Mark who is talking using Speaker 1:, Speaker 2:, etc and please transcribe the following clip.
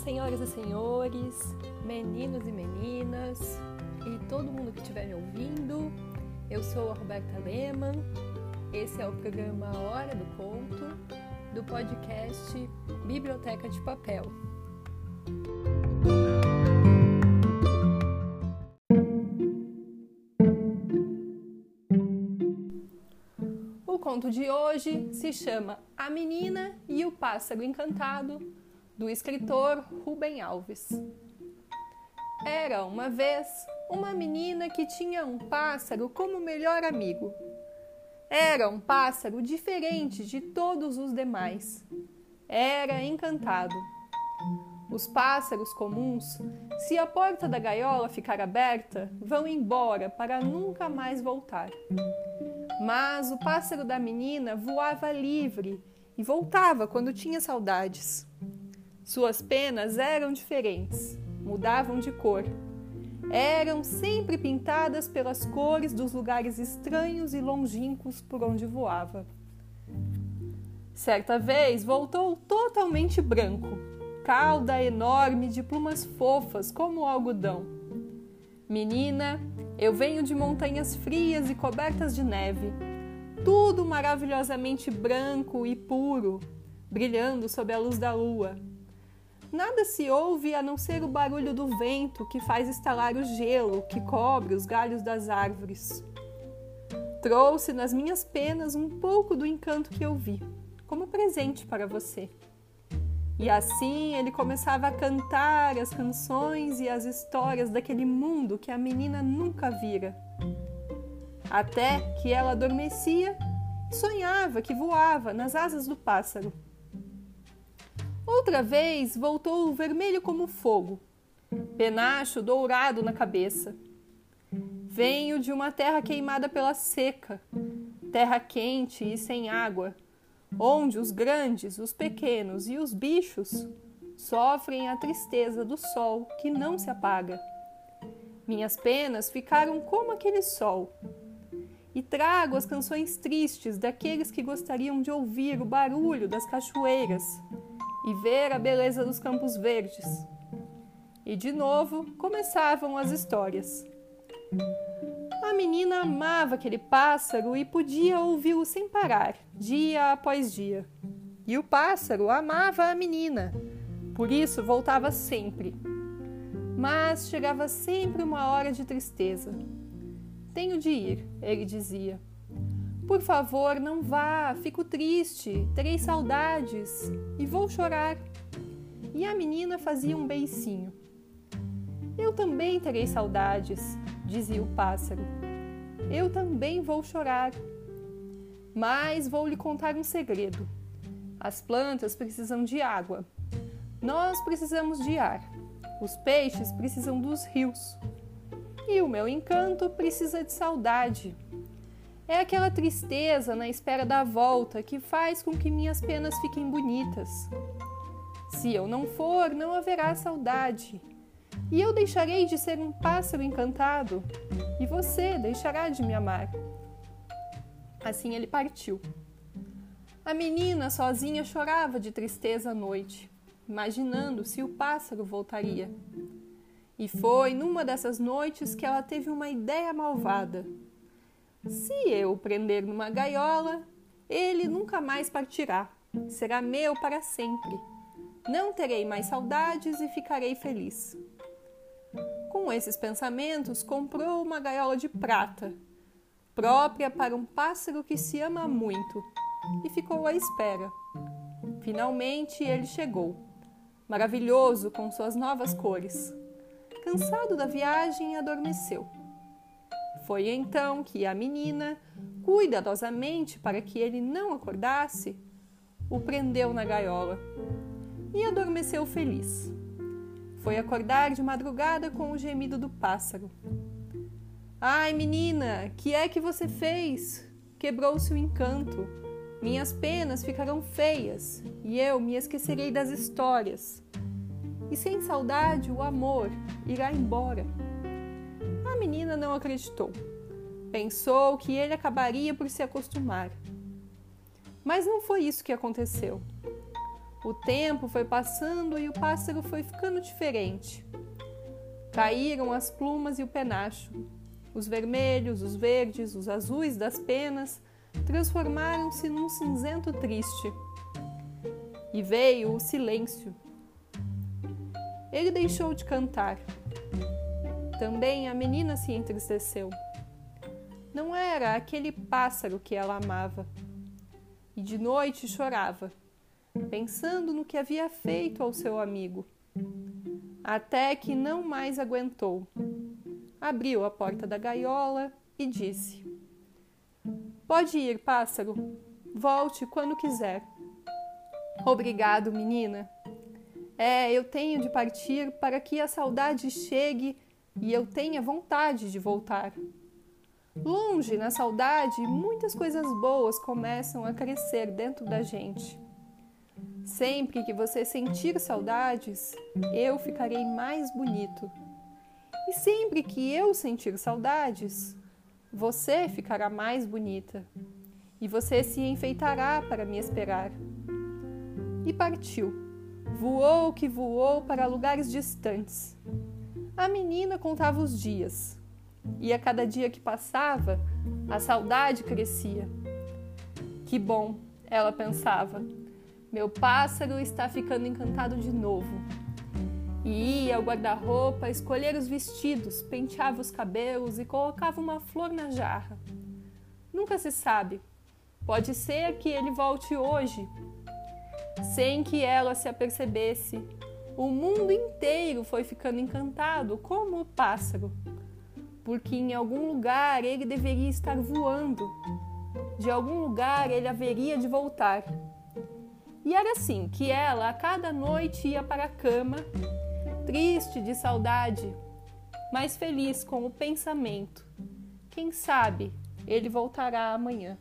Speaker 1: senhoras e senhores, meninos e meninas e todo mundo que estiver me ouvindo. Eu sou a Roberta Lehmann. Esse é o programa Hora do Conto do podcast Biblioteca de Papel. O conto de hoje se chama A Menina e o Pássaro Encantado do escritor Rubem Alves. Era uma vez uma menina que tinha um pássaro como melhor amigo. Era um pássaro diferente de todos os demais. Era encantado. Os pássaros comuns, se a porta da gaiola ficar aberta, vão embora para nunca mais voltar. Mas o pássaro da menina voava livre e voltava quando tinha saudades. Suas penas eram diferentes, mudavam de cor. Eram sempre pintadas pelas cores dos lugares estranhos e longínquos por onde voava. Certa vez voltou totalmente branco, cauda enorme de plumas fofas como o algodão. Menina, eu venho de montanhas frias e cobertas de neve, tudo maravilhosamente branco e puro, brilhando sob a luz da lua nada se ouve a não ser o barulho do vento que faz estalar o gelo que cobre os galhos das árvores. Trouxe nas minhas penas um pouco do encanto que eu vi, como presente para você. E assim ele começava a cantar as canções e as histórias daquele mundo que a menina nunca vira. Até que ela adormecia e sonhava que voava nas asas do pássaro. Outra vez voltou vermelho como fogo, penacho dourado na cabeça. Venho de uma terra queimada pela seca, terra quente e sem água, onde os grandes, os pequenos e os bichos sofrem a tristeza do sol que não se apaga. Minhas penas ficaram como aquele sol. E trago as canções tristes daqueles que gostariam de ouvir o barulho das cachoeiras e ver a beleza dos campos verdes. E de novo começavam as histórias. A menina amava aquele pássaro e podia ouvi-lo sem parar, dia após dia. E o pássaro amava a menina, por isso voltava sempre. Mas chegava sempre uma hora de tristeza. Tenho de ir, ele dizia. Por favor, não vá, fico triste, terei saudades e vou chorar. E a menina fazia um beicinho. Eu também terei saudades, dizia o pássaro. Eu também vou chorar. Mas vou lhe contar um segredo. As plantas precisam de água. Nós precisamos de ar. Os peixes precisam dos rios. E o meu encanto precisa de saudade. É aquela tristeza na espera da volta que faz com que minhas penas fiquem bonitas. Se eu não for, não haverá saudade. E eu deixarei de ser um pássaro encantado, e você deixará de me amar. Assim ele partiu. A menina sozinha chorava de tristeza à noite, imaginando se o pássaro voltaria. E foi numa dessas noites que ela teve uma ideia malvada. Se eu o prender numa gaiola, ele nunca mais partirá. Será meu para sempre. Não terei mais saudades e ficarei feliz. Com esses pensamentos, comprou uma gaiola de prata, própria para um pássaro que se ama muito, e ficou à espera. Finalmente ele chegou, maravilhoso com suas novas cores. Cansado da viagem, adormeceu. Foi então que a menina, cuidadosamente para que ele não acordasse, o prendeu na gaiola e adormeceu feliz. Foi acordar de madrugada com o gemido do pássaro. Ai, menina, que é que você fez? Quebrou-se o encanto. Minhas penas ficarão feias e eu me esquecerei das histórias. E sem saudade, o amor irá embora menina não acreditou. Pensou que ele acabaria por se acostumar. Mas não foi isso que aconteceu. O tempo foi passando e o pássaro foi ficando diferente. Caíram as plumas e o penacho. Os vermelhos, os verdes, os azuis das penas transformaram-se num cinzento triste. E veio o silêncio. Ele deixou de cantar. Também a menina se entristeceu. Não era aquele pássaro que ela amava. E de noite chorava, pensando no que havia feito ao seu amigo. Até que não mais aguentou. Abriu a porta da gaiola e disse: Pode ir, pássaro. Volte quando quiser. Obrigado, menina. É, eu tenho de partir para que a saudade chegue e eu tenha vontade de voltar. Longe na saudade, muitas coisas boas começam a crescer dentro da gente. Sempre que você sentir saudades, eu ficarei mais bonito. E sempre que eu sentir saudades, você ficará mais bonita. E você se enfeitará para me esperar. E partiu. Voou que voou para lugares distantes. A menina contava os dias, e a cada dia que passava, a saudade crescia. Que bom, ela pensava, meu pássaro está ficando encantado de novo. E ia ao guarda-roupa escolher os vestidos, penteava os cabelos e colocava uma flor na jarra. Nunca se sabe. Pode ser que ele volte hoje, sem que ela se apercebesse. O mundo inteiro foi ficando encantado como o pássaro, porque em algum lugar ele deveria estar voando, de algum lugar ele haveria de voltar. E era assim que ela a cada noite ia para a cama, triste de saudade, mas feliz com o pensamento: quem sabe ele voltará amanhã.